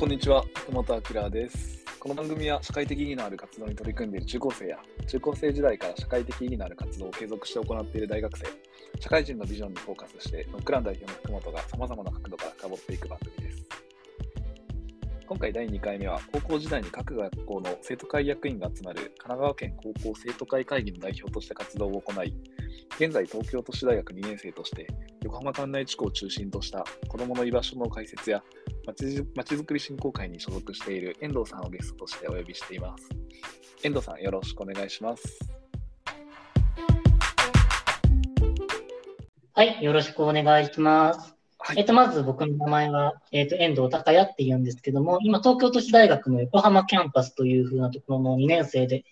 こんにちは、福本明です。この番組は社会的意義のある活動に取り組んでいる中高生や中高生時代から社会的意義のある活動を継続して行っている大学生、社会人のビジョンにフォーカスして、ノックラン代表の福本が様々な角度から深掘っていく番組です。今回第2回目は、高校時代に各学校の生徒会役員が集まる神奈川県高校生徒会会議の代表として活動を行い、現在東京都市大学2年生として、横浜関内地区を中心とした子どもの居場所の開設やまちづくり振興会に所属している遠藤さんをゲストとしてお呼びしています。遠藤さん、よろしくお願いします。はい、よろしくお願いします。はい、えっと、まず僕の名前は、えっと、遠藤孝也って言うんですけども、今、東京都市大学の横浜キャンパスという風なところの2年生で、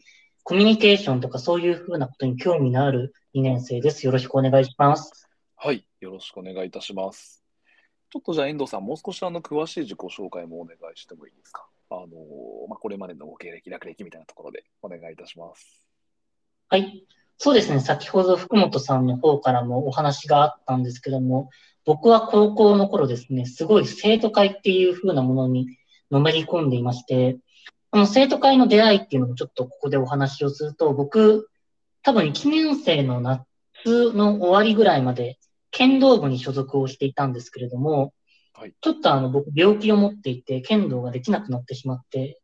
コミュニケーションとかそういう風なことに興味のある2年生です。よろしくお願いします。はい、よろしくお願いいたします。ちょっとじゃあ遠藤さん、もう少しあの詳しい自己紹介もお願いしてもいいですか？あのまあ、これまでのご経歴、略歴みたいなところでお願いいたします。はい。そうですね。先ほど福本さんの方からもお話があったんですけども、僕は高校の頃ですね、すごい生徒会っていう風なものにのめり込んでいまして、この生徒会の出会いっていうのもちょっとここでお話をすると、僕、多分1年生の夏の終わりぐらいまで剣道部に所属をしていたんですけれども、はい、ちょっとあの僕病気を持っていて剣道ができなくなってしまって、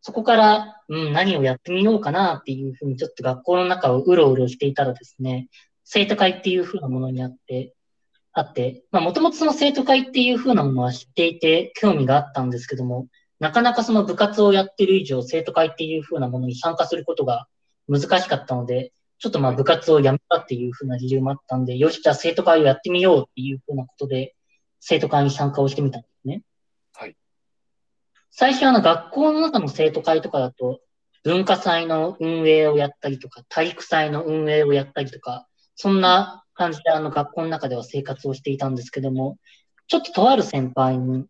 そこから、うん、何をやってみようかなっていうふうにちょっと学校の中をうろうろしていたらですね、生徒会っていうふうなものにあって、あって、まあもともとその生徒会っていうふうなものは知っていて興味があったんですけども、なかなかその部活をやってる以上生徒会っていうふうなものに参加することが難しかったので、ちょっとまあ部活をやめたっていうふうな理由もあったんで、よし、じゃあ生徒会をやってみようっていうふうなことで、生徒会に参加をしてみたんですね。はい。最初あの学校の中の生徒会とかだと、文化祭の運営をやったりとか、体育祭の運営をやったりとか、そんな感じであの学校の中では生活をしていたんですけども、ちょっととある先輩に、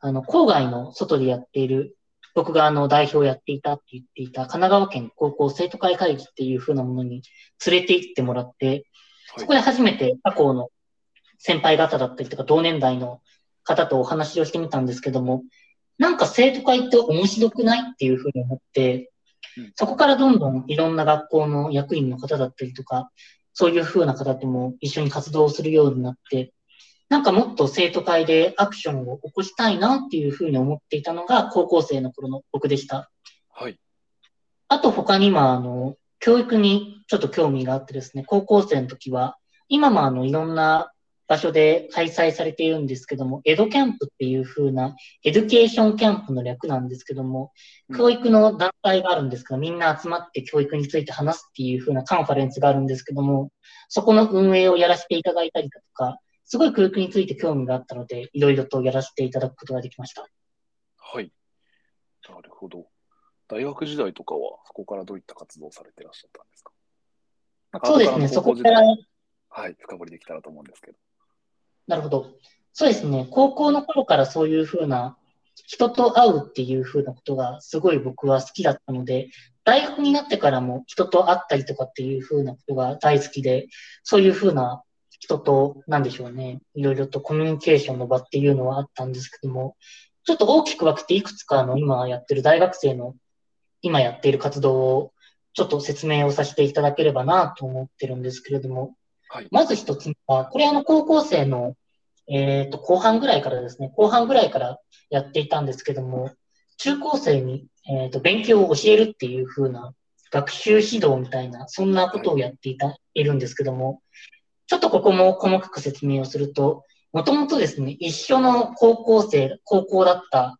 あの、郊外の外でやっている、僕があの代表をやっていたって言っていた神奈川県高校生徒会会議っていう風なものに連れて行ってもらって、そこで初めて他校の先輩方だったりとか同年代の方とお話をしてみたんですけども、なんか生徒会って面白くないっていうふうに思って、そこからどんどんいろんな学校の役員の方だったりとか、そういうふうな方とも一緒に活動するようになって、なんかもっと生徒会でアクションを起こしたいなっていうふうに思っていたのが高校生の頃の僕でした。はい。あと他にもあの、教育にちょっと興味があってですね、高校生の時は、今もあの、いろんな場所で開催されているんですけども、エドキャンプっていう風な、エデュケーションキャンプの略なんですけども、教育の団体があるんですけど、みんな集まって教育について話すっていう風なカンファレンスがあるんですけども、そこの運営をやらせていただいたりだとか、すごい教育について興味があったので、いろいろとやらせていただくことができました。はい。なるほど。大学時代とかは、そこからどういった活動をされていらっしゃったんですか？そうですね、そこから。はい、深掘りできたらと思うんですけど。なるほど。そうですね。高校の頃からそういうふうな人と会うっていうふうなことがすごい僕は好きだったので、大学になってからも人と会ったりとかっていうふうなことが大好きで、そういうふうな人と、なんでしょうね。いろいろとコミュニケーションの場っていうのはあったんですけども、ちょっと大きく分けていくつかの今やってる大学生の今やっている活動をちょっと説明をさせていただければなと思ってるんですけれども、はい、まず一つ目は、これあの高校生のえっ、ー、と、後半ぐらいからですね、後半ぐらいからやっていたんですけども、中高生に、えっ、ー、と、勉強を教えるっていう風な学習指導みたいな、そんなことをやっていた、はい、いるんですけども、ちょっとここも細かく説明をすると、もともとですね、一緒の高校生、高校だった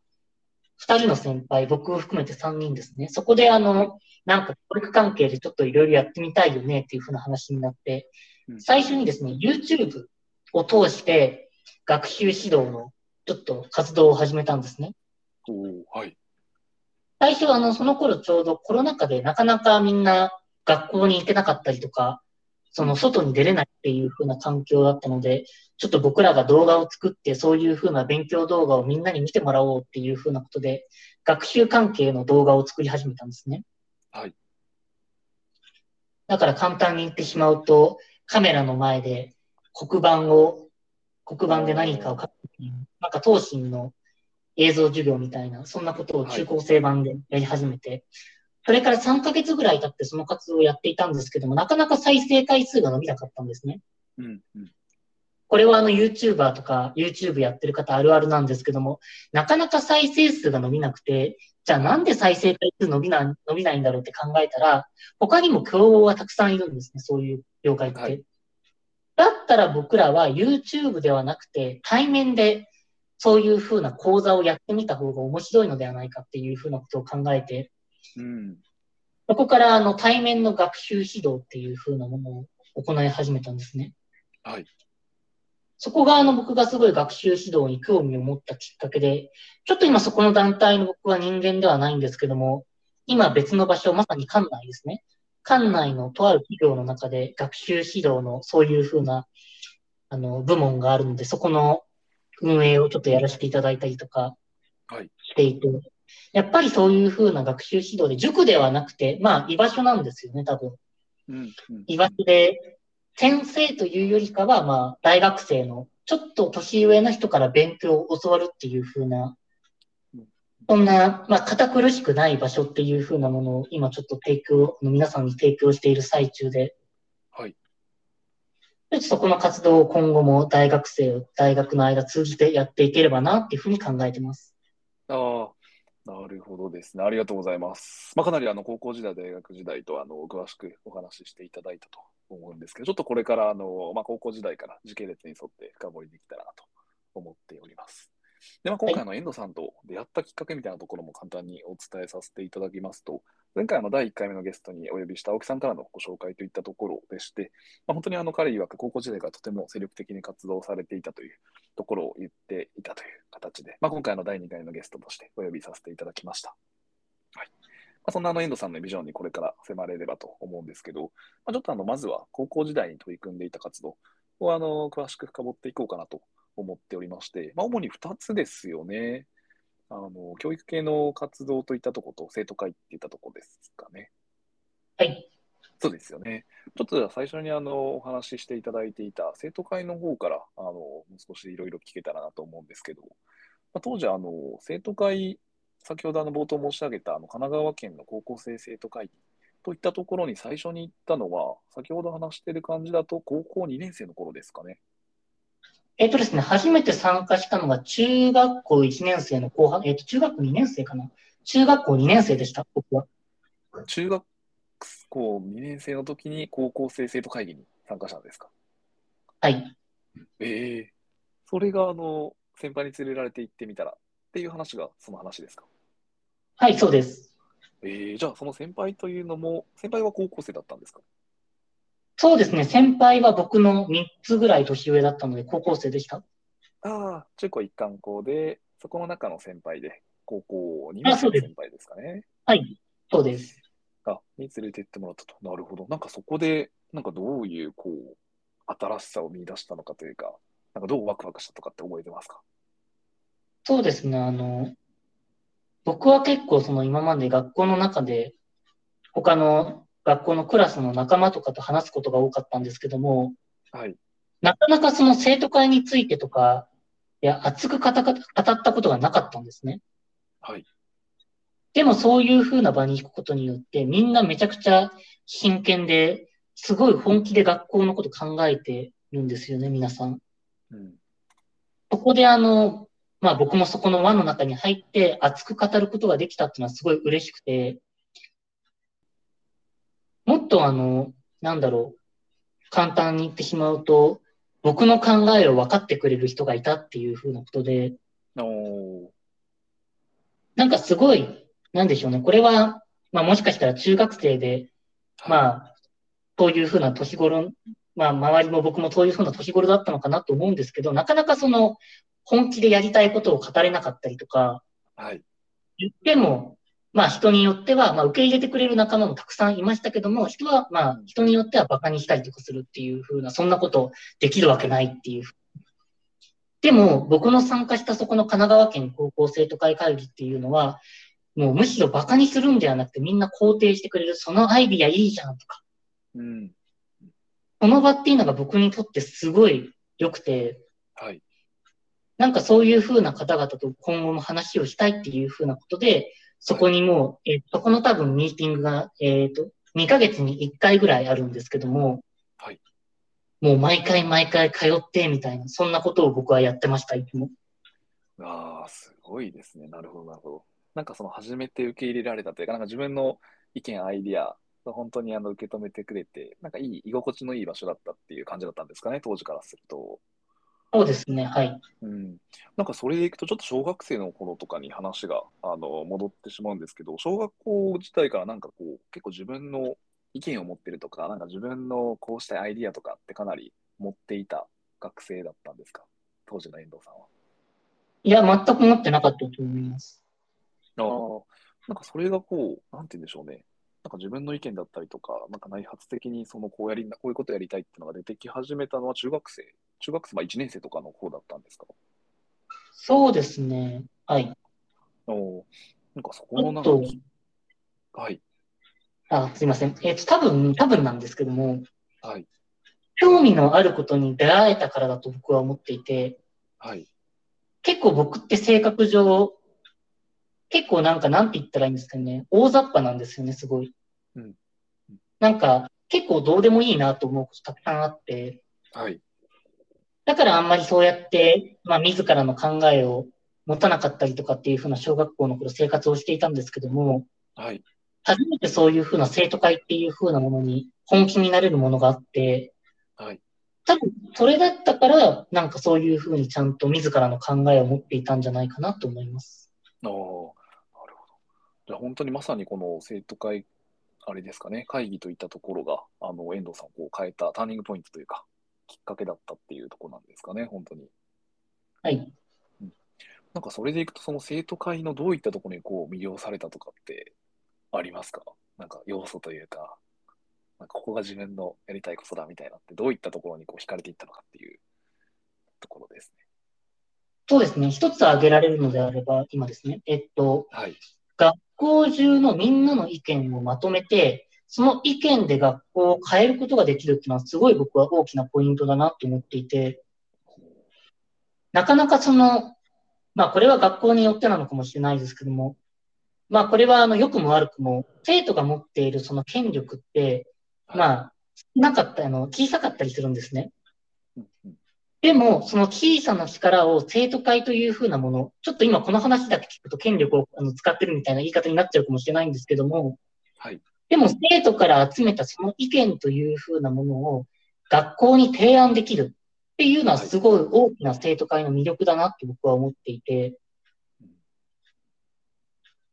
二人の先輩、僕を含めて三人ですね、そこであの、なんか教育関係でちょっといろいろやってみたいよねっていう風な話になって、最初にですね、YouTube を通して、学習指導のちょっと活動を始めたんですね。はい。最初、あの、その頃ちょうどコロナ禍でなかなかみんな学校に行けなかったりとか、その外に出れないっていう風な環境だったので、ちょっと僕らが動画を作って、そういう風な勉強動画をみんなに見てもらおうっていう風なことで、学習関係の動画を作り始めたんですね。はい。だから簡単に言ってしまうと、カメラの前で黒板を黒板で何かを書く。なんか、東進の映像授業みたいな、そんなことを中高生版でやり始めて、はい、それから3ヶ月ぐらい経ってその活動をやっていたんですけども、なかなか再生回数が伸びなかったんですね。うんうんこれはあの YouTuber とか YouTube やってる方あるあるなんですけども、なかなか再生数が伸びなくて、じゃあなんで再生回数伸びな伸びないんだろうって考えたら、他にも競合がたくさんいるんですね、そういう業界って。はい、だったら僕らは YouTube ではなくて対面でそういうふうな講座をやってみた方が面白いのではないかっていうふうなことを考えて、うん、そこからあの対面の学習指導っていうふうなものを行い始めたんですね。はい。そこがあの僕がすごい学習指導に興味を持ったきっかけで、ちょっと今そこの団体の僕は人間ではないんですけども、今別の場所、まさに館内ですね。館内のとある企業の中で学習指導のそういうふうなあの部門があるので、そこの運営をちょっとやらせていただいたりとかしていて、はい、やっぱりそういうふうな学習指導で、塾ではなくて、まあ居場所なんですよね、多分。うんうん、居場所で先生というよりかは、まあ、大学生の、ちょっと年上の人から勉強を教わるっていう風な、そんな、まあ、堅苦しくない場所っていう風なものを今ちょっと提供、皆さんに提供している最中で、はい。そこの活動を今後も大学生、大学の間通じてやっていければなっていうふうに考えてます。ああ、なるほどですね。ありがとうございます。まあ、かなりあの高校時代、大学時代とあの詳しくお話ししていただいたと思うんですけど、ちょっとこれからあの、まあ、高校時代から時系列に沿って深掘りできたらなと思っております。で、まあ、今回の遠藤さんと出会ったきっかけみたいなところも簡単にお伝えさせていただきますと、前回の第1回目のゲストにお呼びした青木さんからのご紹介といったところでして、まあ、本当にあの彼曰く高校時代からとても精力的に活動されていたというところを言っていたという形で、まあ、今回の第2回のゲストとしてお呼びさせていただきました。はいまあ、そんなあの遠藤さんのビジョンにこれから迫れればと思うんですけど、まあ、ちょっとあのまずは高校時代に取り組んでいた活動をあの詳しく深掘っていこうかなと思っておりまして、まあ、主に2つですよね。あの教育系の活動といったところと生徒会っていったところですかね。はい。そうですよね。ちょっと最初にあのお話ししていただいていた生徒会の方からあのもう少しいろいろ聞けたらなと思うんですけど、まあ、当時あの生徒会、先ほどあの冒頭申し上げたあの神奈川県の高校生生徒会議といったところに最初に行ったのは、先ほど話している感じだと高校2年生の頃ですかね。えっ、とですね、初めて参加したのが中学校1年生の後半、えっ、と、中学校2年生かな？中学校2年生でした、僕は。中学校2年生の時に高校生生徒会議に参加したんですか？はい。ええー、それがあの先輩に連れられて行ってみたらっていう話がその話ですか？はい、そうです。ええー、じゃあその先輩というのも、先輩は高校生だったんですか？そうですね、先輩は僕の3つぐらい年上だったので、高校生でした。ああ、中高一貫校で、そこの中の先輩で、高校2年生の先輩ですかね。はい、そうです。あ、に連れてってもらったと。なるほど。なんかそこで、なんかどういう、こう、新しさを見出したのかというか、なんかどうワクワクしたとかって覚えてますか？そうですね。あの、僕は結構その今まで学校の中で、他の学校のクラスの仲間とかと話すことが多かったんですけども、はい。なかなかその生徒会についてとか、いや、熱く語ったことがなかったんですね。はい。でもそういう風な場に行くことによって、みんなめちゃくちゃ真剣で、すごい本気で学校のこと考えてるんですよね、皆さん。うん、そこであの、まあ僕もそこの輪の中に入って熱く語ることができたっていうのはすごい嬉しくて、もっとあの、なんだろう、簡単に言ってしまうと、僕の考えを分かってくれる人がいたっていうふうなことで、なんかすごいなんでしょうね。これは、まあもしかしたら中学生で、まあ、そういうふうな年頃、まあ周りも僕もそういうふうな年頃だったのかなと思うんですけど、なかなかその、本気でやりたいことを語れなかったりとか、はい。言っても、まあ人によっては、まあ受け入れてくれる仲間もたくさんいましたけども、人は、まあ人によっては馬鹿にしたりとかするっていうふうな、そんなことできるわけないっていう。でも、僕の参加したそこの神奈川県高校生徒会会議っていうのは、もうむしろ馬鹿にするんではなくてみんな肯定してくれる、そのアイディアいいじゃんとか。うん。この場っていうのが僕にとってすごい良くて、はい。なんかそういうふうな方々と今後も話をしたいっていうふうなことで、そこにもう、えーそこの多分ミーティングが、えっ、と、2ヶ月に1回ぐらいあるんですけども、はい。もう毎回毎回通ってみたいな、そんなことを僕はやってました、いつも。ああ、すごいですね。なるほど、なるほど。なんかその初めて受け入れられたというか、なんか自分の意見、アイディア、本当にあの受け止めてくれて、なんかいい、居心地のいい場所だったっていう感じだったんですかね、当時からすると。そうですね、はい。うん。なんかそれでいくと、ちょっと小学生の頃とかに話があの戻ってしまうんですけど、小学校時代からなんかこう、結構自分の意見を持ってるとか、なんか自分のこうしたいアイディアとかってかなり持っていた学生だったんですか、当時の遠藤さんは。いや、全く持ってなかったと思います。ああ、なんかそれがこう、なんて言うんでしょうね。なんか自分の意見だったりとか、なんか内発的にそのこうやりな、こういうことやりたいっていうのが出てき始めたのは中学生、中学生、まあ1年生とかの方だったんですか？そうですね、はい。おお、なんかそこあのなんかと、き、はい、あ、すいません。えっ、と、多分、多分なんですけども、はい、興味のあることに出会えたからだと僕は思っていて、はい、結構僕って性格上、結構なんかなんて言ったらいいんですかね、大雑把なんですよね、すごい。うんなんか、結構どうでもいいなと思うことたくさんあって、はい、だからあんまりそうやって、まあ自らの考えを持たなかったりとかっていうふうな小学校の頃生活をしていたんですけども、はい、初めてそういうふうな生徒会っていうふうなものに本気になれるものがあって、はい、多分それだったから、なんかそういうふうにちゃんと自らの考えを持っていたんじゃないかなと思います。おお、なるほど。じゃあ本当にまさにこの生徒会、あれですかね、会議といったところが、あの、遠藤さんをこう変えたターニングポイントというか、きっかけだったっていうところなんですかね、本当に。はい。なんかそれでいくと、その生徒会のどういったところにこう魅了されたとかってありますか？なんか要素というか、なんかここが自分のやりたいことだみたいなって、どういったところにこう惹かれていったのかっていうところですね。そうですね。一つ挙げられるのであれば、今ですね。えっと、はい。学校中のみんなの意見をまとめて、その意見で学校を変えることができるっていうのはすごい僕は大きなポイントだなと思っていて、なかなかその、まあこれは学校によってなのかもしれないですけども、まあこれはあの良くも悪くも、生徒が持っているその権力って、まあ、あ、なかった、あの、小さかったりするんですね。でも、その小さな力を生徒会というふうなもの、ちょっと今この話だけ聞くと権力をあの使ってるみたいな言い方になっちゃうかもしれないんですけども、はい。でも生徒から集めたその意見というふうなものを学校に提案できるっていうのはすごい大きな生徒会の魅力だなって僕は思っていて、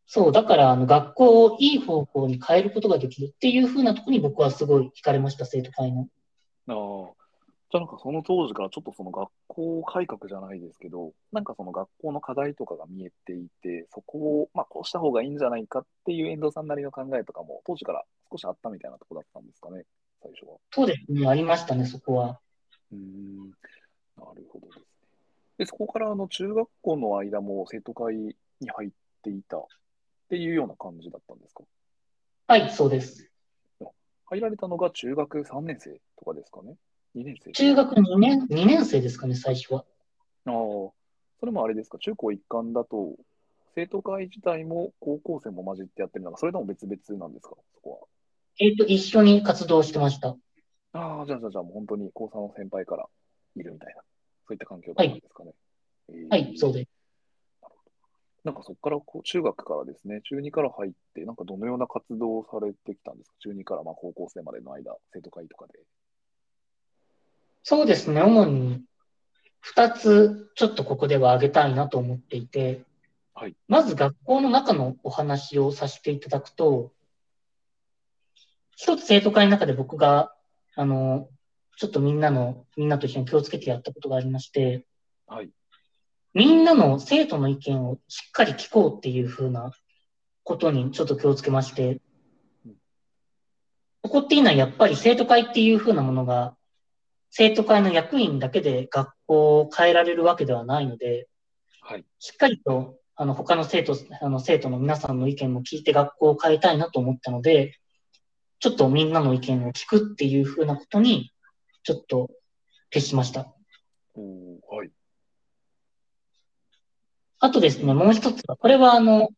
そう、だからあの学校をいい方向に変えることができるっていうふうなところに僕はすごい惹かれました、生徒会の。あ。じゃあなんかその当時からちょっとその学校改革じゃないですけど、なんかその学校の課題とかが見えていて、そこをまあこうした方がいいんじゃないかっていう遠藤さんなりの考えとかも当時から少しあったみたいなところだったんですかね、最初は。そうですね、ありましたね、そこは。うーん、なるほどですね。で、そこからあの中学校の間も生徒会に入っていたっていうような感じだったんですか？はい、そうです。入られたのが中学3年生とかですかね ?2 年生中学2年、2年生ですかね、最初は。ああ、それもあれですか、中高一貫だと、生徒会自体も高校生も混じってやってるのか、それとも別々なんですか、そこえっ、と、一緒に活動してました。は。ああ、じゃあじゃあじゃあもう本当に高3の先輩からいるみたいな、そういった環境だったんですかね。えーはい、そうです。なんかそこからこう中学からですね、中2から入って、なんかどのような活動をされてきたんですか、中2からまあ高校生までの間、生徒会とかで。そうですね、主に2つちょっとここでは挙げたいなと思っていて、はい。まず学校の中のお話をさせていただくと、一つ生徒会の中で僕が、あの、ちょっとみんなの、みんなと一緒に気をつけてやったことがありまして、はい。みんなの生徒の意見をしっかり聞こうっていう風なことにちょっと気をつけまして。うん、ここっていうのはやっぱり生徒会っていう風なものが、生徒会の役員だけで学校を変えられるわけではないので、はい。しっかりと、あの、他の生徒、あの、生徒の皆さんの意見も聞いて学校を変えたいなと思ったので、ちょっとみんなの意見を聞くっていう風なことに、ちょっと徹しました。はい。あとですね、もう一つは、これはあの、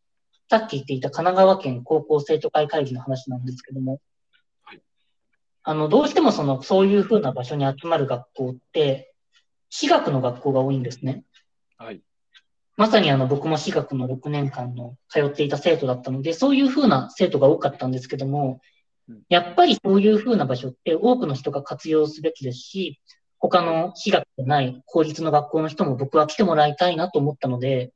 さっき言っていた神奈川県高校生徒会会議の話なんですけども、はい、あの、どうしてもその、そういうふうな場所に集まる学校って、私学の学校が多いんですね。はい。まさにあの、僕も私学の6年間の通っていた生徒だったので、そういうふうな生徒が多かったんですけども、やっぱりそういうふうな場所って多くの人が活用すべきですし、他の私学でない公立の学校の人も僕は来てもらいたいなと思ったので、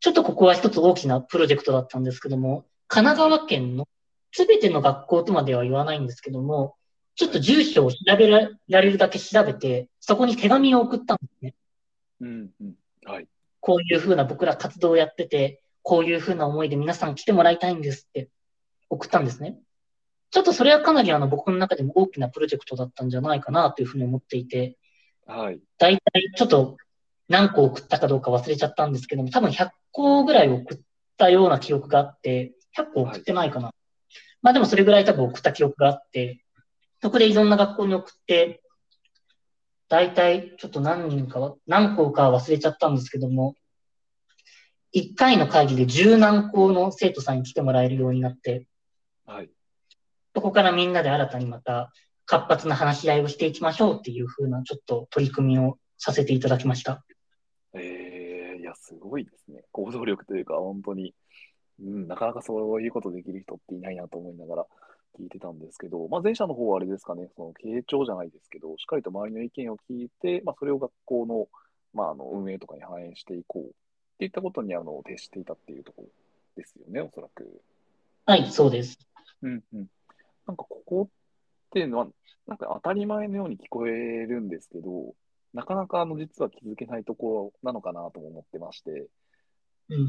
ちょっとここは一つ大きなプロジェクトだったんですけども、神奈川県のすべての学校とまでは言わないんですけども、ちょっと住所を調べられるだけ調べて、そこに手紙を送ったんですね。うんうん。はい。こういうふうな僕ら活動をやってて、こういうふうな思いで皆さん来てもらいたいんですって送ったんですね。ちょっとそれはかなりあの僕の中でも大きなプロジェクトだったんじゃないかなというふうに思っていて、はい。大体ちょっと何個送ったかどうか忘れちゃったんですけども、多分100個ぐらい送ったような記憶があって、100個送ってないかな。はい、まあでもそれぐらい多分送った記憶があって、そこでいろんな学校に送って、大体ちょっと何人かは、何校か忘れちゃったんですけども、1回の会議で十何校の生徒さんに来てもらえるようになって、はい。そこからみんなで新たにまた活発な話し合いをしていきましょうっていう風なちょっと取り組みをさせていただきました。ええー、いや、すごいですね。行動力というか、本当に、うん、なかなかそういうことできる人っていないなと思いながら聞いてたんですけど、まあ、前者の方はあれですかね、その傾聴じゃないですけど、しっかりと周りの意見を聞いて、まあ、それを学校の,、まあ、あの運営とかに反映していこうっていったことにあの徹していたっていうところですよね、おそらく。はい、そうです。うんうん。なんかここっていうのは、なんか当たり前のように聞こえるんですけど、なかなかあの実は気づけないところなのかなとも思ってまして、うん、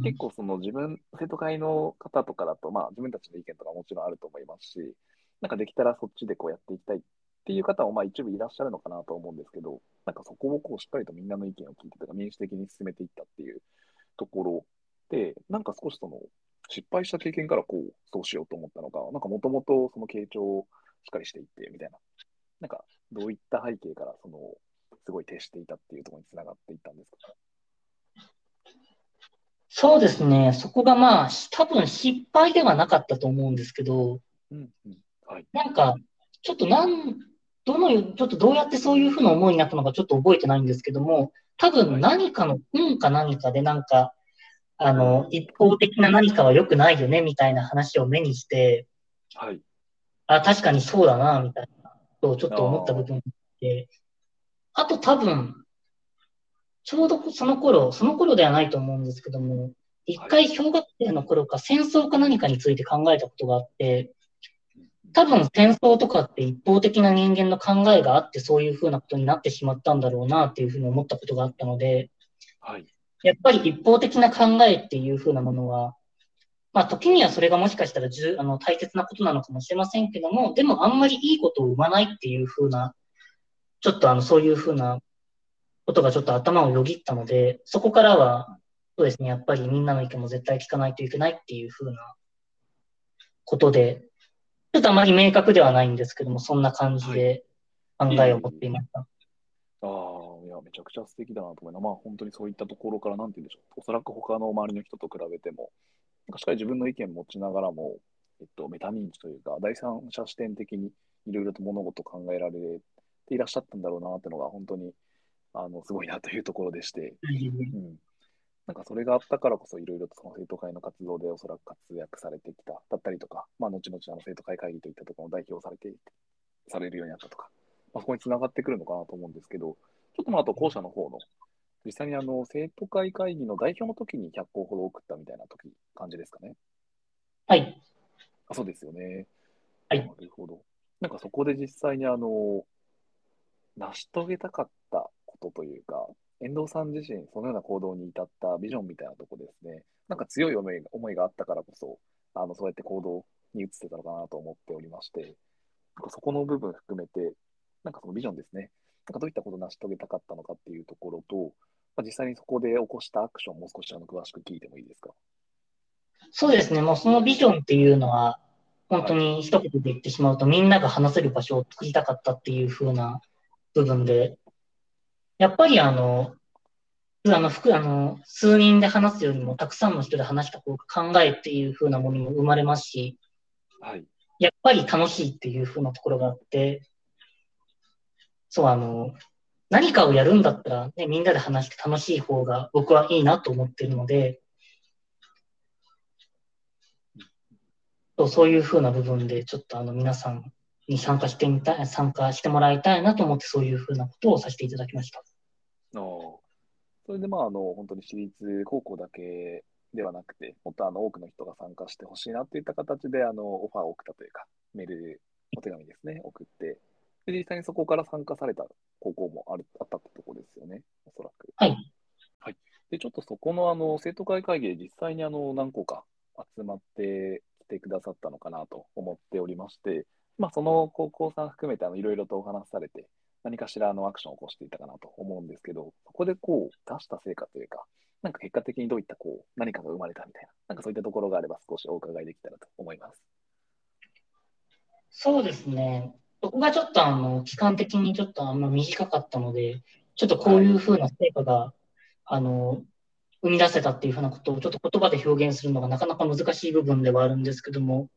結構その自分、生徒会の方とかだと、まあ自分たちの意見とかもちろんあると思いますし、なんかできたらそっちでこうやっていきたいっていう方もまあ一部いらっしゃるのかなと思うんですけど、なんかそこをこうしっかりとみんなの意見を聞いてとか民主的に進めていったっていうところで、なんか少しその失敗した経験からこう、そうしようと思ったのか、なんかもともとその傾聴をしっかりしていって、みたいな。なんか、どういった背景から、その、すごい徹していたっていうところにつながっていったんですか？そうですね。そこがまあ、多分失敗ではなかったと思うんですけど、うんうんはい、なんか、ちょっとなん、どの、ちょっとどうやってそういうふうな思いになったのかちょっと覚えてないんですけども、多分何かの運か何かでなんか、あの、一方的な何かは良くないよね、みたいな話を目にして、はい。あ、確かにそうだな、みたいな、とちょっと思った部分があって、あと多分、ちょうどその頃、その頃ではないと思うんですけども、一回小学生の頃か戦争か何かについて考えたことがあって、多分戦争とかって一方的な人間の考えがあってそういうふうなことになってしまったんだろうなっていうふうに思ったことがあったので、はい。やっぱり一方的な考えっていう風なものは、まあ、時にはそれがもしかしたらじゅあの大切なことなのかもしれませんけども、でもあんまりいいことを生まないっていう風な、ちょっとあの、そういう風なことがちょっと頭をよぎったので、そこからは、そうですね、やっぱりみんなの意見も絶対聞かないといけないっていう風なことで、ちょっとあまり明確ではないんですけども、そんな感じで考えを持っていました。はいああ、いや、めちゃくちゃ素敵だなと思いな。まあ、本当にそういったところから、なんて言うんでしょう。おそらく他の周りの人と比べても、しっかり自分の意見持ちながらも、えっと、メタ認知というか、第三者視点的にいろいろと物事を考えられていらっしゃったんだろうなっていうのが、本当に、あの、すごいなというところでして、うん。なんかそれがあったからこそ、いろいろとその生徒会の活動でおそらく活躍されてきた、だったりとか、まあ、後々あの生徒会会議といったところの代表されて、されるようになったとか、まあ、そこにつながってくるのかなと思うんですけど、ちょっとまあ、あと校舎の方の、実際にあの生徒会会議の代表の時に100校ほど送ったみたいな時感じですかね。はい。あそうですよね。はい。なるほど。なんかそこで実際にあの、成し遂げたかったことというか、遠藤さん自身、そのような行動に至ったビジョンみたいなとこですね。なんか強い思い思いがあったからこそ、あのそうやって行動に移ってたのかなと思っておりまして、なんかそこの部分含めて、なんかそのビジョンですね。なんかどういったことを成し遂げたかったのかっていうところと、まあ、実際にそこで起こしたアクションもう少しあの詳しく聞いてもいいですか？そうですね、もうそのビジョンっていうのは、本当に一言で言ってしまうと、みんなが話せる場所を作りたかったっていう風な部分で、やっぱりあの、あの、あの、数人で話すよりもたくさんの人で話した方が考えっていう風なものも生まれますし、はい。やっぱり楽しいっていう風なところがあって、そう、あの、何かをやるんだったら、ね、みんなで話して楽しい方が僕はいいなと思ってるので、そうそういう風な部分で、ちょっとあの皆さんに参加してみたい、参加してもらいたいなと思って、そういう風なことをさせていただきました。あそれでまあ、あの、本当に私立高校だけではなくて、もっとあの多くの人が参加してほしいなといった形で、あの、オファーを送ったというか、メール、お手紙ですね、送って、で実際にそこから参加された高校もあるあったってとこですよね、おそらく。はい。はい。で、ちょっとそこのあの生徒会会議で実際にあの何校か集まってきてくださったのかなと思っておりまして、まあ、その高校さん含めていろいろとお話しされて、何かしらのアクションを起こしていたかなと思うんですけど、そこでこう出した成果というか、なんか結果的にどういったこう何かが生まれたみたいな、なんかそういったところがあれば少しお伺いできたらと思います。そうですね。そこがちょっとあの、期間的にちょっとあんま短かったので、ちょっとこういうふうな成果が、あの、生み出せたっていうふうなことをちょっと言葉で表現するのがなかなか難しい部分ではあるんですけども、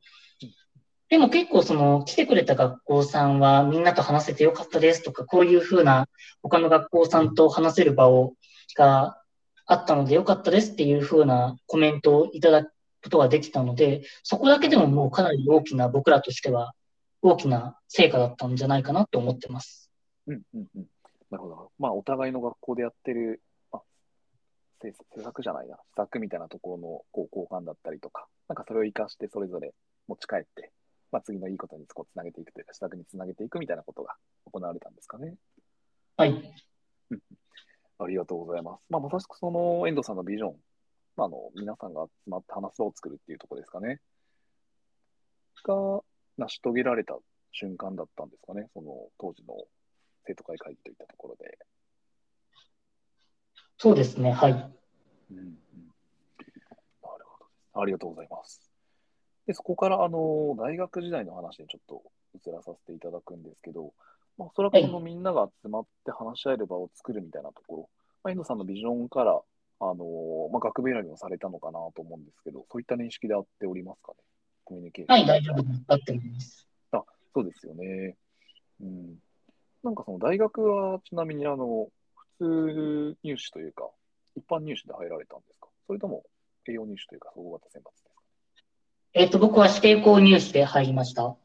でも結構その来てくれた学校さんはみんなと話せてよかったですとか、こういうふうな他の学校さんと話せる場をがあったのでよかったですっていうふうなコメントをいただくことができたので、そこだけでももうかなり大きな僕らとしては大きな成果だったんじゃないかなと思ってます。うんうんうん。なるほど。まあ、お互いの学校でやってる、あ、制作じゃないな、施策みたいなところのこう交換だったりとか、なんかそれを生かしてそれぞれ持ち帰って、まあ、次のいいことにこうつなげていくというか、施策につなげていくみたいなことが行われたんですかね。はい。ありがとうございます。まあ、まさしくその遠藤さんのビジョン、まあ、あの皆さんが集まって話す場を作るっていうところですかね。が、成し遂げられた瞬間だったんですかね、その当時の生徒会会議といったところで。そうですね、はい。うん、うん、なるほど。ありがとうございます。で、そこからあの大学時代の話にちょっと移らさせていただくんですけど、まあ、おそらくそのみんなが集まって話し合える場を作るみたいなところ、まあ、遠藤さんのビジョンから、あのまあ、学部選びもされたのかなと思うんですけど、そういった認識であっておりますかね。コミュニケーション。はい、大丈夫だってます。あ、そうですよね。うん。なんかその大学はちなみにあの、普通入試というか、一般入試で入られたんですか？それとも栄養入試というか総合型選抜で？えっ、と、僕は指定校入試で入りました。あ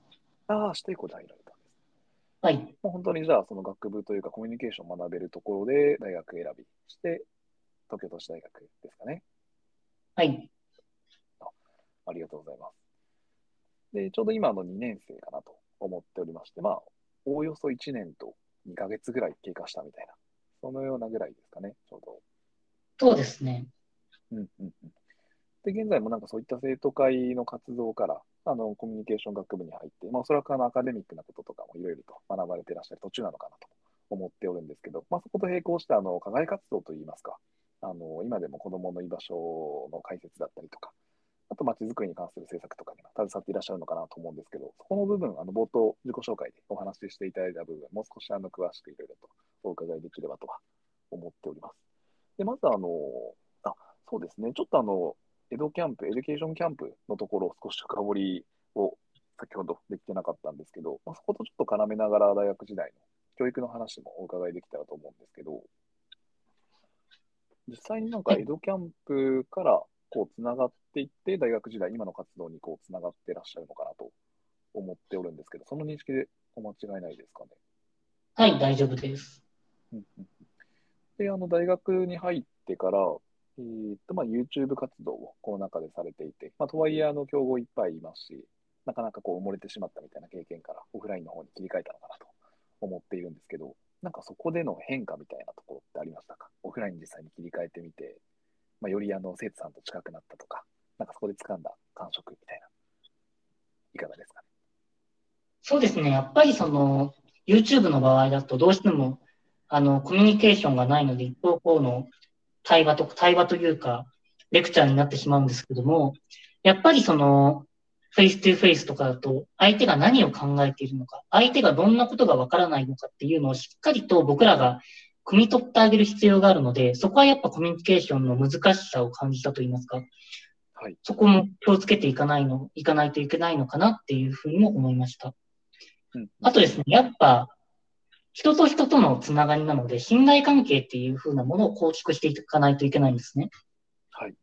あ、指定校で入られたんです。はい。もう本当にじゃあ、その学部というかコミュニケーションを学べるところで大学選びして、東京都市大学ですかね。はい。あありがとうございます。で、ちょうど今の2年生かなと思っておりまして、まあ、おおよそ1年と2ヶ月ぐらい経過したみたいな、そのようなぐらいですかね、ちょうど。そうですね。うんうんうん。で、現在もなんかそういった生徒会の活動から、あの、コミュニケーション学部に入って、まあ、おそらくあのアカデミックなこととかもいろいろと学ばれていらっしゃる途中なのかなと思っておるんですけど、まあ、そこと並行して、あの、課外活動といいますか、あの、今でも子供の居場所の解説だったりとか、あとまちづくりに関する政策とかには携わっていらっしゃるのかなと思うんですけど、そこの部分、あの冒頭、自己紹介でお話ししていただいた部分、もう少しあの詳しくいろいろとお伺いできればとは思っております。で、まずあの、あ、そうですね、ちょっとあの、エドキャンプ、エデュケーションキャンプのところを少し深掘りを先ほどできてなかったんですけど、まあ、そことちょっと絡めながら大学時代の教育の話もお伺いできたらと思うんですけど、実際になんかエドキャンプからこうつながっていって、大学時代、今の活動にこうつながってらっしゃるのかなと思っておるんですけど、その認識でお間違いないですかね？はい、大丈夫です。で、あの大学に入ってから、えーとまあ、YouTube 活動をこの中でされていて、まあ、とはいえあの競合いっぱいいますし、なかなかこう埋もれてしまったみたいな経験からオフラインの方に切り替えたのかなと思っているんですけど、なんかそこでの変化みたいなところってありましたか？オフラインに実際に切り替えてみて、まあ、よりあの生徒さんと近くなったとか、なんかそこで掴んだ感触みたいな、いかがですかね？そうですね、やっぱりその YouTube の場合だと、どうしてもあのコミュニケーションがないので、一方向の対話と対話というか、レクチャーになってしまうんですけども、やっぱりその、フェイス2フェイスとかだと、相手が何を考えているのか、相手がどんなことがわからないのかっていうのをしっかりと僕らが汲み取ってあげる必要があるので、そこはやっぱコミュニケーションの難しさを感じたと言いますか、はい。そこも気をつけていかないの、いかないといけないのかなっていうふうにも思いました。うん。あとですね、やっぱ、人と人とのつながりなので、信頼関係っていうふうなものを構築していかないといけないんですね。はい。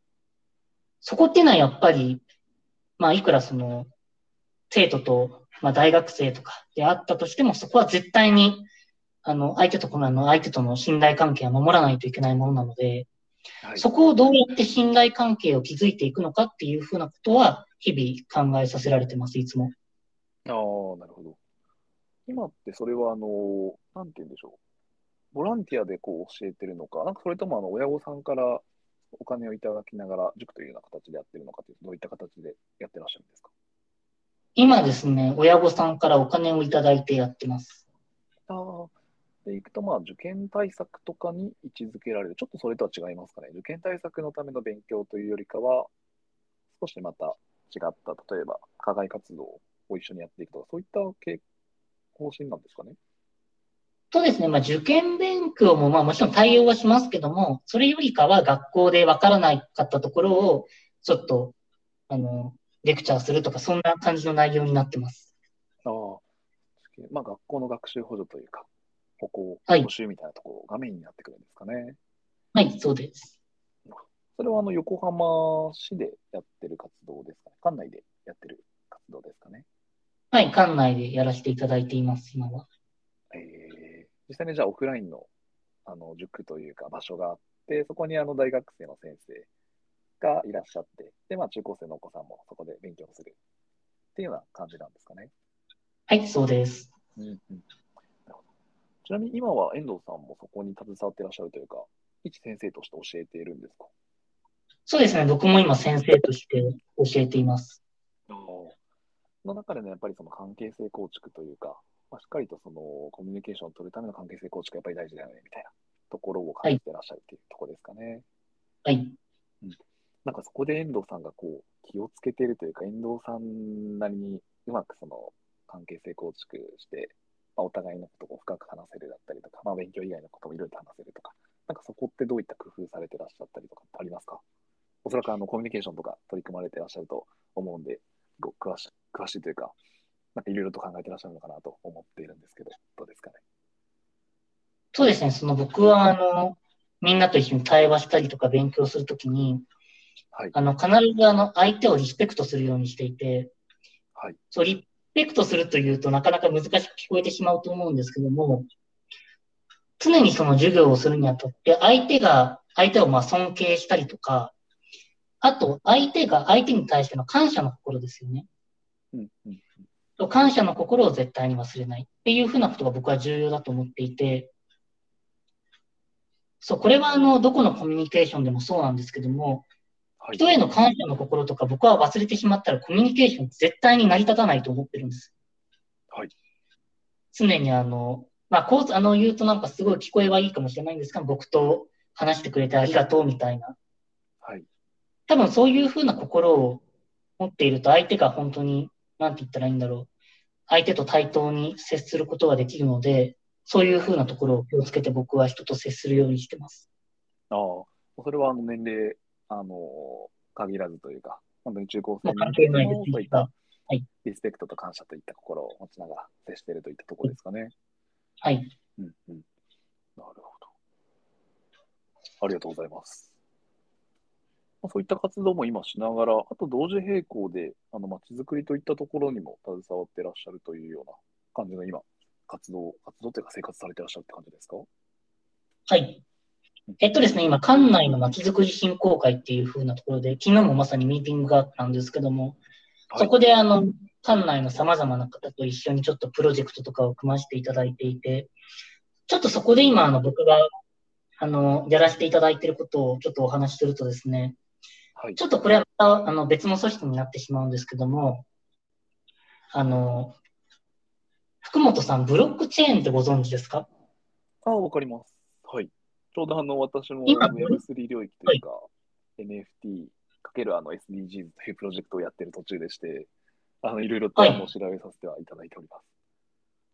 そこっていうのはやっぱり、まあ、いくらその、生徒と、まあ、大学生とかであったとしても、そこは絶対に、あの、相手とこの、あの、相手との信頼関係は守らないといけないものなので、はい。そこをどうやって信頼関係を築いていくのかっていうふうなことは、日々考えさせられてます、いつも。ああ、なるほど。今ってそれは、あの、なんて言うんでしょう。ボランティアでこう教えてるのか、なんかそれともあの親御さんからお金をいただきながら塾というような形でやってるのかというと、どういった形でやってらっしゃるんですか？今ですね、親御さんからお金をいただいてやってます。ああ。で、いくと、まあ、受験対策とかに位置づけられる。ちょっとそれとは違いますかね。受験対策のための勉強というよりかは、少しまた違った、例えば、課外活動を一緒にやっていくとか、そういった傾方針なんですかね？そうですね、まあ、受験勉強もまあもちろん対応はしますけども、それよりかは学校でわからないかったところを、ちょっと、あの、レクチャーするとか、そんな感じの内容になってます。ああ。まあ、学校の学習補助というか、歩行、はい補習みたいなところがメインになってくるんですかね。はい、そうです。それはあの横浜市でやってる活動ですかね？館内でやってる活動ですかね？はい、館内でやらせていただいています、今は。えー、実際にじゃあオフラインのあの塾というか場所があって、そこにあの大学生の先生がいらっしゃって、で、まあ中高生のお子さんもそこで勉強するっていうような感じなんですかね。はい、そうです。うんうん、ちなみに今は遠藤さんもそこに携わっていらっしゃるというか、一先生として教えているんですか？そうですね、僕も今先生として教えています。の中でのやっぱりその関係性構築というか、まあ、しっかりとそのコミュニケーションを取るための関係性構築がやっぱり大事だよねみたいなところを感じてらっしゃるっていうところですかね。はい。なんかそこで遠藤さんがこう気をつけているというか、遠藤さんなりにうまくその関係性構築して、まあ、お互いのことを深く話せるだったりとか、まあ、勉強以外のこともいろいろ話せるとか、なんかそこってどういった工夫されてらっしゃったりとかってありますか？おそらくあのコミュニケーションとか取り組まれてらっしゃると思うんで、ご詳し詳しいというか、なんかいろいろと考えてらっしゃるのかなと思っているんですけど、どうですかね？そうですね、その僕はあの、みんなと一緒に対話したりとか勉強するときに、はい。あの、必ずあの、相手をリスペクトするようにしていて、はい。そう、リスペクトするというとなかなか難しく聞こえてしまうと思うんですけども、常にその授業をするにあたって、相手が、相手をまあ尊敬したりとか、あと、相手が相手に対しての感謝の心ですよね。うんうん感謝の心を絶対に忘れないっていうふうなことが僕は重要だと思っていて、そう、これはあの、どこのコミュニケーションでもそうなんですけども、はい。人への感謝の心とか僕は忘れてしまったらコミュニケーション絶対に成り立たないと思ってるんです。はい。常にあの、まあ、こう、あの、言うとなんかすごい聞こえはいいかもしれないんですが、僕と話してくれてありがとうみたいな。はい。多分そういうふうな心を持っていると相手が本当に、なんて言ったらいいんだろう。相手と対等に接することができるので、そういうふうなところを気をつけて僕は人と接するようにしてます。ああ、それはあの年齢、あの、限らずというか、本当に中高生もう関係ないですそういったはいリスペクトと感謝といった心を持ちながら接しているといったところですかね。はい。うんうん。なるほど。ありがとうございます。まあそういった活動も今しながら、あと同時並行で、あの、街づくりといったところにも携わってらっしゃるというような感じの今、活動、活動というか生活されてらっしゃるって感じですか？はい。えっとですね、今、館内のまちづくり振興会っていう風なところで、昨日もまさにミーティングがあったんですけども、そこであの、館内の様々な方と一緒にちょっとプロジェクトとかを組ませていただいていて、ちょっとそこで今、あの、僕が、あの、やらせていただいていることをちょっとお話しするとですね、はい。ちょっとこれはあの、別の組織になってしまうんですけども、あの、福本さん、ブロックチェーンってご存知ですか？ああ、わかります。はい。ちょうどあの、私も今 Web3 領域というか、NFT かけるあの SDGs というプロジェクトをやってる途中でして、あの、いろいろとお調べさせてはいただいております。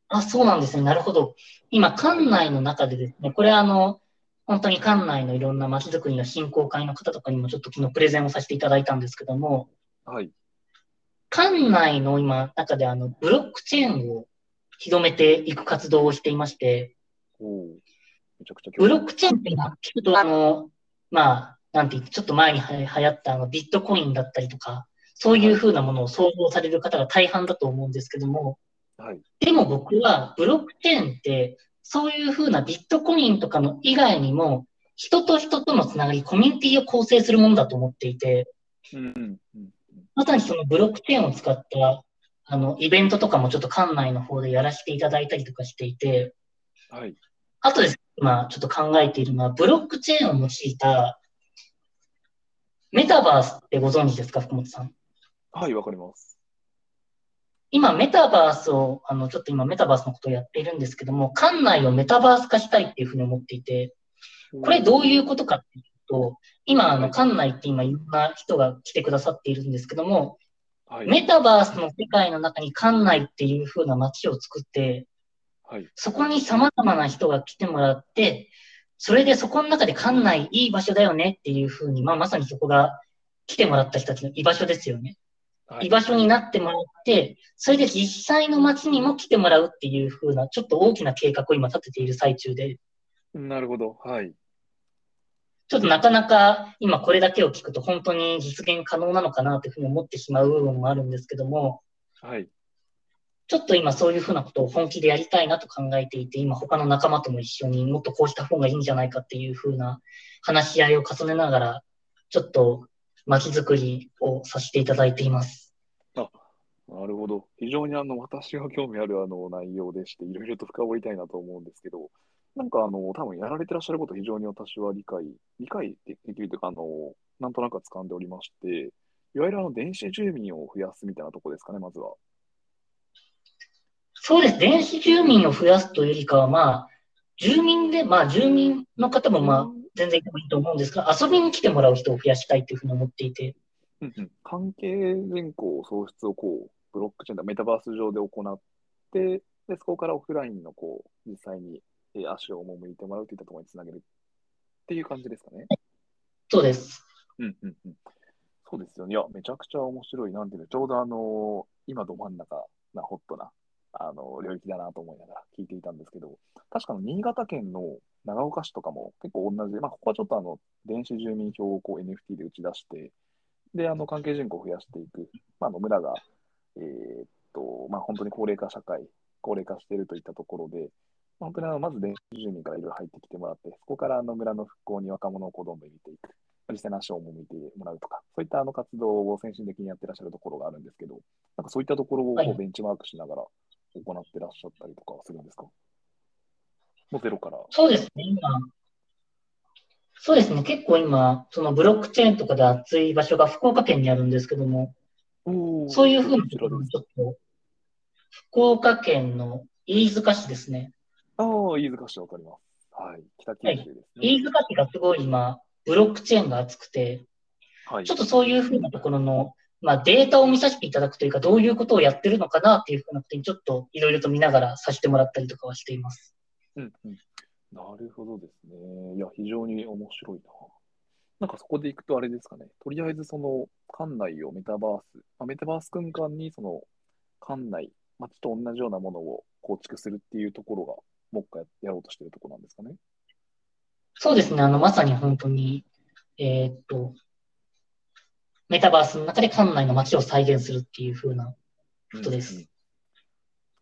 あ、そうなんですね。なるほど。今、館内の中でですね、これあの、本当に館内のいろんな街づくりの振興会の方とかにもちょっと昨日プレゼンをさせていただいたんですけども、はい。館内の今、中であの、ブロックチェーンを広めていく活動をしていまして、ブ味ロックチェーンって今聞くとあの、まあ、なんて言って、ちょっと前には流行ったあのビットコインだったりとか、そういうふうなものを想像される方が大半だと思うんですけども、はい。でも僕はブロックチェーンって、そういうふうなビットコインとかの以外にも、人と人とのつながり、コミュニティを構成するものだと思っていて。まさにそのブロックチェーンを使った、あの、イベントとかもちょっと館内の方でやらせていただいたりとかしていて、はい。あとですね、今ちょっと考えているのは、ブロックチェーンを用いた、メタバースってご存知ですか、福本さん？はい、わかります。今、メタバースを、あの、ちょっと今メタバースのことをやっているんですけども、館内をメタバース化したいっていうふうに思っていて、これどういうことかっていうと、今、あの、館内って今いろんな人が来てくださっているんですけども、はい。メタバースの世界の中に館内っていう風な街を作って、はい。そこに様々な人が来てもらって、それでそこの中で館内いい場所だよねっていう風に、まあまさにそこが来てもらった人たちの居場所ですよね。はい居場所になってもらって、それで実際の街にも来てもらうっていう風な、ちょっと大きな計画を今立てている最中で、なるほど。はい。ちょっとなかなか今これだけを聞くと本当に実現可能なのかなというふうに思ってしまう部分もあるんですけども、はい。ちょっと今そういうふうなことを本気でやりたいなと考えていて、今他の仲間とも一緒にもっとこうした方がいいんじゃないかっていうふうな話し合いを重ねながら、ちょっと街づくりをさせていただいています。なるほど。非常にあの、私が興味あるあの内容でして、いろいろと深掘りたいなと思うんですけど、なんかあの、多分やられてらっしゃること非常に私は理解、理解できるというか、あの、なんとなく掴んでおりまして、いわゆるあの、電子住民を増やすみたいなところですかね、まずは。そうです。電子住民を増やすというよりかは、まあ、住民で、まあ住民の方もまあ全然いてもいいと思うんですが、遊びに来てもらう人を増やしたいというふうに思っていて、うんうん関係人口創出をこう、ブロックチェーンだ、メタバース上で行って、で、そこからオフラインのこう、実際にえー足を赴いてもらうといったところにつなげるっていう感じですかね。そうです。うんうんうん。そうですよね。いや、めちゃくちゃ面白い。なんていうの、ちょうどあの今ど真ん中なホットな、あの領域だなと思いながら聞いていたんですけど、確かの新潟県の長岡市とかも結構同じ、まあ、ここはちょっとあの、電子住民票をこう NFT で打ち出して、で、あの、関係人口を増やしていく、まあ、あの村が、えーっと、まあ、本当に高齢化社会、高齢化しているといったところで、本当にあのまず電子住民からいろいろ入ってきてもらって、そこからあの村の復興に若者をこうどんどん入れていく。実際の足を赴いてもらうとか、そういったあの活動を先進的にやってらっしゃるところがあるんですけど、なんかそういったところをこはいうベンチマークしながら行ってらっしゃったりとかはするんですか？もうゼロから。そうですね、今。そうですね、結構今、そのブロックチェーンとかで熱い場所が福岡県にあるんですけども、そういうふうなこちょっと、福岡県の飯塚市ですね。ああ、飯塚市わかります。はい。北九州ですね。飯塚市がすごい今、ブロックチェーンが熱くて、はいちょっとそういうふうなところの、まあ、データを見させていただくというか、どういうことをやってるのかなっていうふうなことに、ちょっといろいろと見ながらさせてもらったりとかはしています。うんうん。なるほどですね。いや、非常に面白いな。なんかそこで行くとあれですかね。とりあえずその館内をメタバース、まあ、メタバース空間にその館内、街と同じようなものを構築するっていうところが、もう一回やろうとしてるところなんですかね。そうですね、あの、まさに本当に、えーっと、メタバースの中で館内の街を再現するっていうふうなことです。うんうん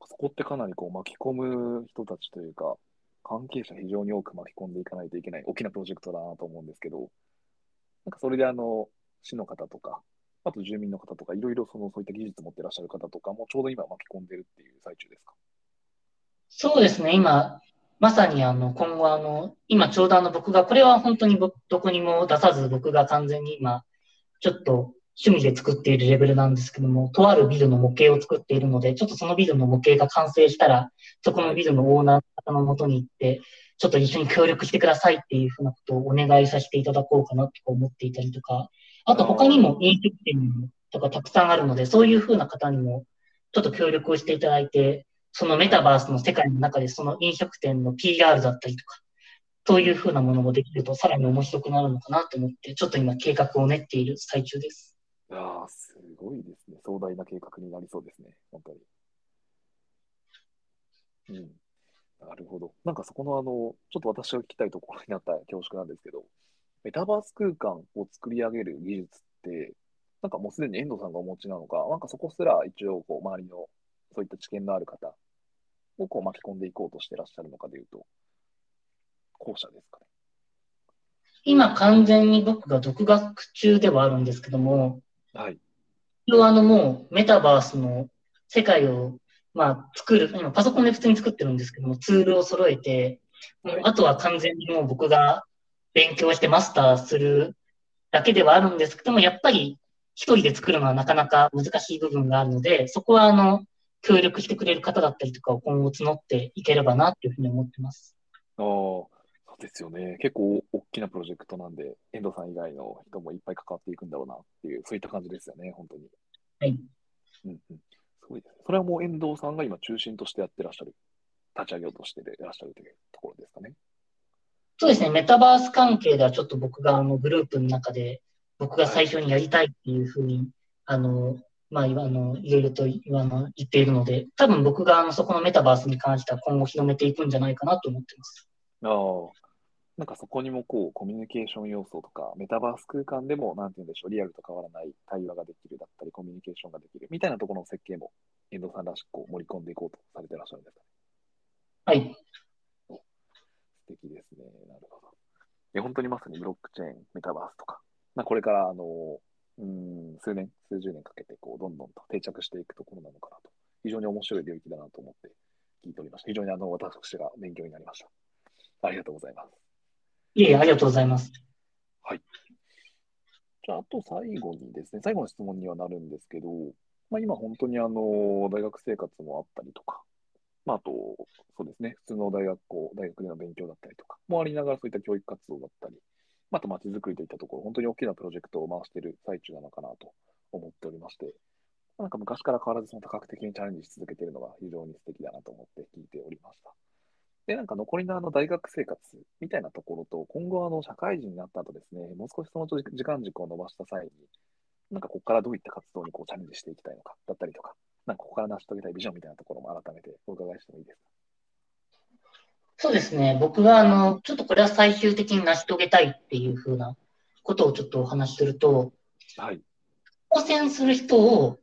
そこってかなりこう巻き込む人たちというか、関係者非常に多く巻き込んでいかないといけない大きなプロジェクトだなと思うんですけど、なんかそれであの、市の方とか、あと住民の方とか、いろいろそのそういった技術持ってらっしゃる方とかもちょうど今巻き込んでるっていう最中ですか？そうですね、今、まさにあの、今後あの、今ちょうどあの僕が、これは本当に僕どこにも出さず僕が完全に今、ちょっと趣味で作っているレベルなんですけども、とあるビルの模型を作っているので、ちょっとそのビルの模型が完成したら、そこのビルのオーナーの方のもとに行って、ちょっと一緒に協力してくださいっていうふうなことをお願いさせていただこうかなとか思っていたりとか、あと他にも飲食店とかたくさんあるので、そういうふうな方にもちょっと協力をしていただいて、そのメタバースの世界の中でその飲食店の PR だったりとか、そういうふうなものもできるとさらに面白くなるのかなと思って、ちょっと今計画を練っている最中です。いやー、すごいですね。壮大な計画になりそうですね。本当に。うん。なるほど。なんかそこのあの、ちょっと私が聞きたいところになった恐縮なんですけど、メタバース空間を作り上げる技術って、なんかもうすでに遠藤さんがお持ちなのか、なんかそこすら一応こう周りのそういった知見のある方をこう巻き込んでいこうとしてらっしゃるのかでいうと、後者ですかね。今完全に僕が独学中ではあるんですけども、はい。あのもうメタバースの世界をまあ作る、今パソコンで普通に作ってるんですけども、ツールを揃えて、はい、あとは完全にもう僕が勉強してマスターするだけではあるんですけども、やっぱり一人で作るのはなかなか難しい部分があるので、そこはあの、協力してくれる方だったりとかを今後募っていければなっていうふうに思ってます。ああ、ですよね。結構大きなプロジェクトなんで、遠藤さん以外の人もいっぱい関わっていくんだろうなっていう、そういった感じですよね、本当に。はい。うんうん。すごいですね。それはもう遠藤さんが今中心としてやってらっしゃる、立ち上げようとしていらっしゃるというところですかね。そうですね。メタバース関係ではちょっと僕があのグループの中で、僕が最初にやりたいっていうふうに、あの、まあ、あの、いろいろと言言っているので、多分僕があのそこのメタバースに関しては今後広めていくんじゃないかなと思ってます。ああ。なんかそこにもこう、コミュニケーション要素とか、メタバース空間でも、なんて言うんでしょう、リアルと変わらない対話ができるだったり、コミュニケーションができるみたいなところの設計も、遠藤さんらしくこう盛り込んでいこうとされてらっしゃるんですかはい。素敵ですね。なるほど。や、本当にまさにブロックチェーン、メタバースとか、まあ、これから、あの、うん、数年、数十年かけて、こう、どんどんと定着していくところなのかなと、非常に面白い領域だなと思って聞いておりました。非常に、あの、私が勉強になりました。ありがとうございます。いえいえ、ありがとうございます。はい。じゃあ、あと最後にですね、最後の質問にはなるんですけど、まあ、今本当にあの、大学生活もあったりとか、まあ、あと、そうですね、普通の大学校、大学での勉強だったりとかもありながら、そういった教育活動だったり、また街づくりといったところ、本当に大きなプロジェクトを回している最中なのかなと思っておりまして、なんか昔から変わらずその多角的にチャレンジし続けているのが非常に素敵だなと思って聞いておりました。で、なんか残りのあの大学生活みたいなところと、今後あの社会人になった後ですね、もう少しその時間軸を伸ばした際に、なんかここからどういった活動にこうチャレンジしていきたいのかだったりとか、なんかここから成し遂げたいビジョンみたいなところも改めてお伺いしてもいいですか？そうですね。僕は、あの、ちょっとこれは最終的に成し遂げたいっていうふうなことをちょっとお話しすると、はい。挑戦する人を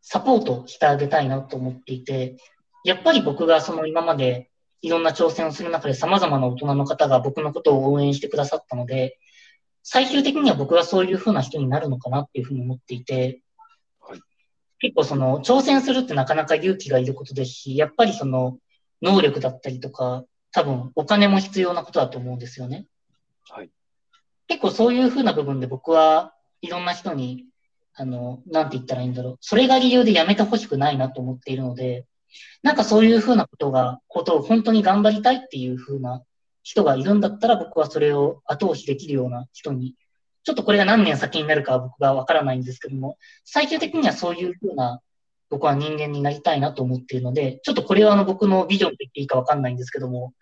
サポートしてあげたいなと思っていて、やっぱり僕がその今までいろんな挑戦をする中で様々な大人の方が僕のことを応援してくださったので、最終的には僕はそういうふうな人になるのかなっていうふうに思っていて、結構その挑戦するってなかなか勇気がいることですし、やっぱりその能力だったりとか、多分お金も必要なことだと思うんですよね。はい。結構そういうふうな部分で僕はいろんな人に、あの、なんて言ったらいいんだろう。それが理由でやめてほしくないなと思っているので、なんかそういうふうなことが、ことを本当に頑張りたいっていうふうな人がいるんだったら僕はそれを後押しできるような人にちょっとこれが何年先になるかは僕がわからないんですけども、最終的にはそういうふうな僕は人間になりたいなと思っているので、ちょっとこれはあの僕のビジョンと言っていいかわかんないんですけども、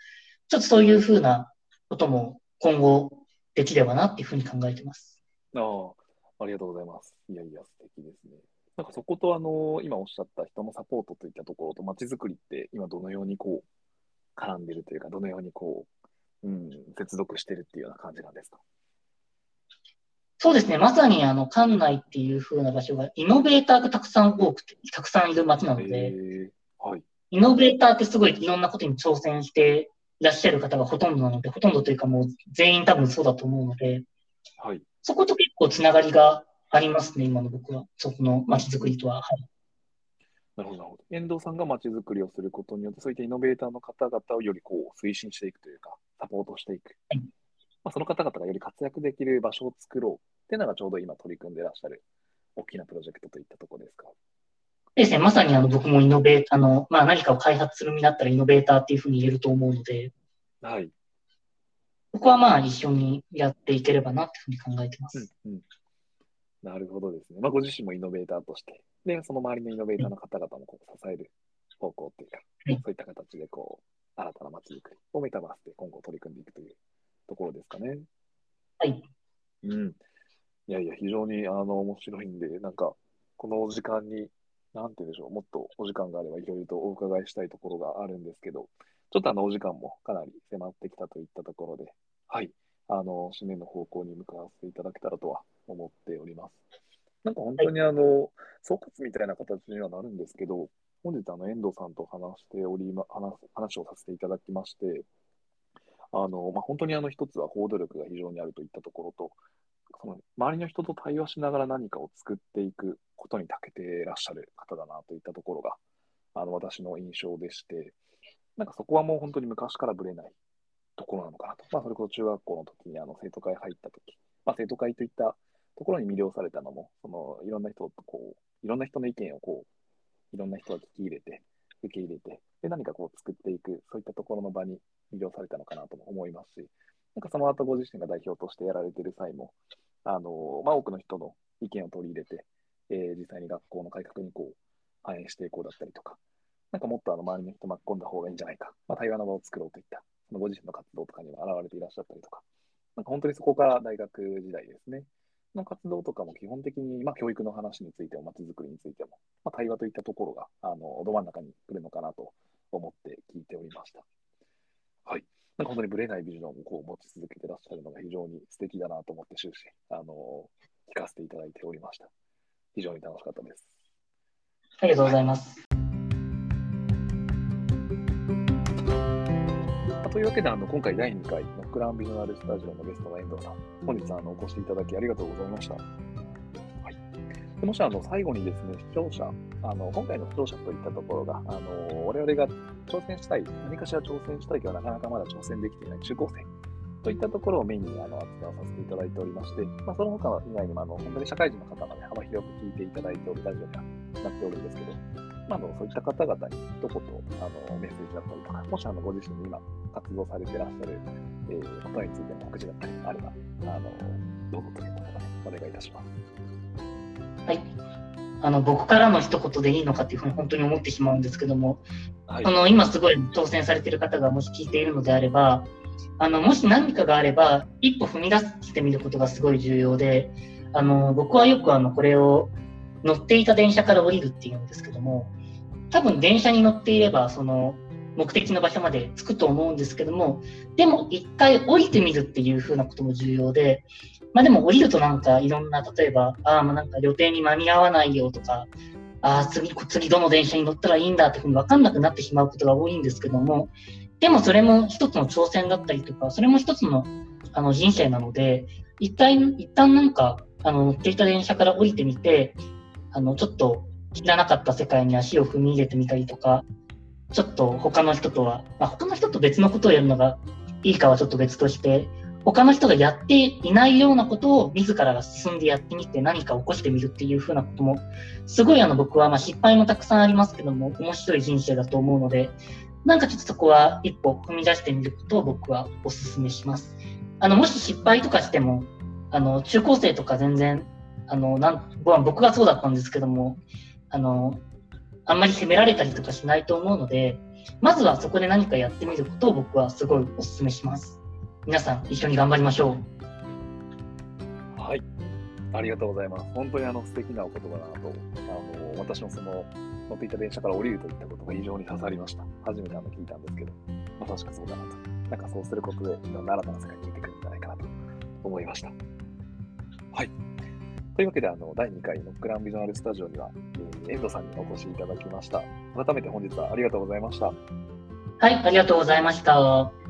ちょっとそういうふうなことも今後できればなっていうふうに考えてます。ああ、ありがとうございます。いやいや、素敵ですね。なんかそことあの、今おっしゃった人のサポートといったところと街づくりって今どのようにこう絡んでるというか、どのようにこう、うん、接続してるっていうような感じなんですか？そうですね。まさに、あの、館内っていう風な場所が、イノベーターがたくさん多くて、たくさんいる街なので、はい。イノベーターってすごいいろんなことに挑戦していらっしゃる方がほとんどなので、ほとんどというかもう全員多分そうだと思うので、はい。そこと結構つながりがありますね、今の僕は。そこの街づくりとは。はい。なるほど、なるほど。遠藤さんが街づくりをすることによって、そういったイノベーターの方々をよりこう推進していくというか、サポートしていく。はいまあ、その方々がより活躍できる場所を作ろうっていうのがちょうど今取り組んでいらっしゃる大きなプロジェクトといったところですか？ですね、まさにあの僕もイノベーターの、まあ、何かを開発する身だったらイノベーターっていうふうに言えると思うので、はい。ここはまあ一緒にやっていければなっていうふうに考えてます。うん、うん、なるほどですね。まあ、ご自身もイノベーターとして、で、その周りのイノベーターの方々もこう支える方向っていうか、はいそういった形でこう、新たな街づくりをメタバースで今後取り組んでいくというところですかね。はい。うん。いやいや、非常にあの面白いんで、なんか、この時間に、なんて言うんでしょう、もっとお時間があればいろいろとお伺いしたいところがあるんですけど、ちょっとあのお時間もかなり迫ってきたといったところで、はい、あの、締めの方向に向かわせていただけたらとは思っております。なんか本当にあの、総括みたいな形にはなるんですけど、本日あの遠藤さんと話しておりま、話話をさせていただきまして、あの、まあ、本当にあの一つは行動力が非常にあるといったところと、その周りの人と対話しながら何かを作っていくことに長けていらっしゃる方だなといったところが、あの私の印象でして、なんかそこはもう本当に昔からぶれないところなのかなと。まあ、それこそ中学校の時にあの生徒会入った時、まあ、生徒会といったところに魅了されたのも、そのいろんな人とこう、いろんな人の意見をこう、いろんな人が聞き入れて、受け入れて、で、何かこう作っていく、そういったところの場に魅了されたのかなとも思いますし、なんかその後ご自身が代表としてやられている際も、あの、まあ、多くの人の意見を取り入れて、えー実際に学校の改革にこう、反映していこうだったりとか、なんかもっとあの周りの人巻き込んだ方がいいんじゃないか、まあ、対話の場を作ろうといった、そのご自身の活動とかにも現れていらっしゃったりとか、なんか本当にそこから大学時代ですね、の活動とかも基本的に、まあ、教育の話についても、まちづくりについても、まあ、対話といったところが、あの、ど真ん中に来るのかなと思って聞いておりました。はい。なんか本当にぶれないビジョンをこう持ち続けてらっしゃるのが非常に素敵だなと思って終始、あの、聞かせていただいておりました。非常に楽しかったです。ありがとうございます。というわけで、あの今回第2回、ノックランビジョナルスタジオのゲストの遠藤さん、本日あのお越しいただきありがとうございました。はい、でもしあの最後にですね、視聴者、あの今回の視聴者といったところが、あの我々が挑戦したい、何かしら挑戦したいけど、なかなかまだ挑戦できていない中高生といったところをメインにあの扱わさせていただいておりまして、まあ、その他以外にもあの本当に社会人の方まで幅広く聞いていただいておるラジオにはなっておるんですけど、まあ、あのそういった方々に一言あのメッセージだったりとか、もしあのご自身で今活動されていらっしゃる、えーことについての告知だったりあれば、あのどうぞということでお願いいたします。はい。あの、僕からの一言でいいのかっていうふうに本当に思ってしまうんですけども、はいあの、今すごい挑戦されている方がもし聞いているのであれば、あの、もし何かがあれば、一歩踏み出してみることがすごい重要で、あの、僕はよくあの、これを乗っていた電車から降りるっていうんですけども、多分電車に乗っていれば、その、目的の場所まで着くと思うんですけども、でも一回降りてみるっていう風なことも重要で、まあでも降りるとなんかいろんな、例えば、ああ、まあなんか予定に間に合わないよとか、ああ、次、次どの電車に乗ったらいいんだってふうに分かんなくなってしまうことが多いんですけども、でもそれも一つの挑戦だったりとか、それも一つのあの人生なので、一旦、一旦なんか、あの、乗っていた電車から降りてみて、あの、ちょっと知らなかった世界に足を踏み入れてみたりとか、ちょっと他の人とは、まあ、他の人と別のことをやるのがいいかはちょっと別として、他の人がやっていないようなことを自らが進んでやってみて何か起こしてみるっていうふうなことも、すごいあの僕はまあ失敗もたくさんありますけども、面白い人生だと思うので、なんかちょっとそこは一歩踏み出してみることを僕はお勧めします。あの、もし失敗とかしても、あの、中高生とか全然、あの、なん僕がそうだったんですけども、あの、あんまり責められたりとかしないと思うので、まずはそこで何かやってみることを僕はすごいお勧めします。皆さん一緒に頑張りましょう。はい。ありがとうございます。本当にあの素敵なお言葉だなと、あの私もその乗っていた電車から降りるといったことが非常に刺さりました。初めてあの聞いたんですけど、まさしくそうだなと。なんかそうすることで、いろんな新たな世界に見てくるんじゃないかなと思いました。はい。というわけで、あの第2回ノックランビジョナルスタジオには、えー、遠藤さんにお越しいただきました。改めて本日はありがとうございました。はい、ありがとうございました。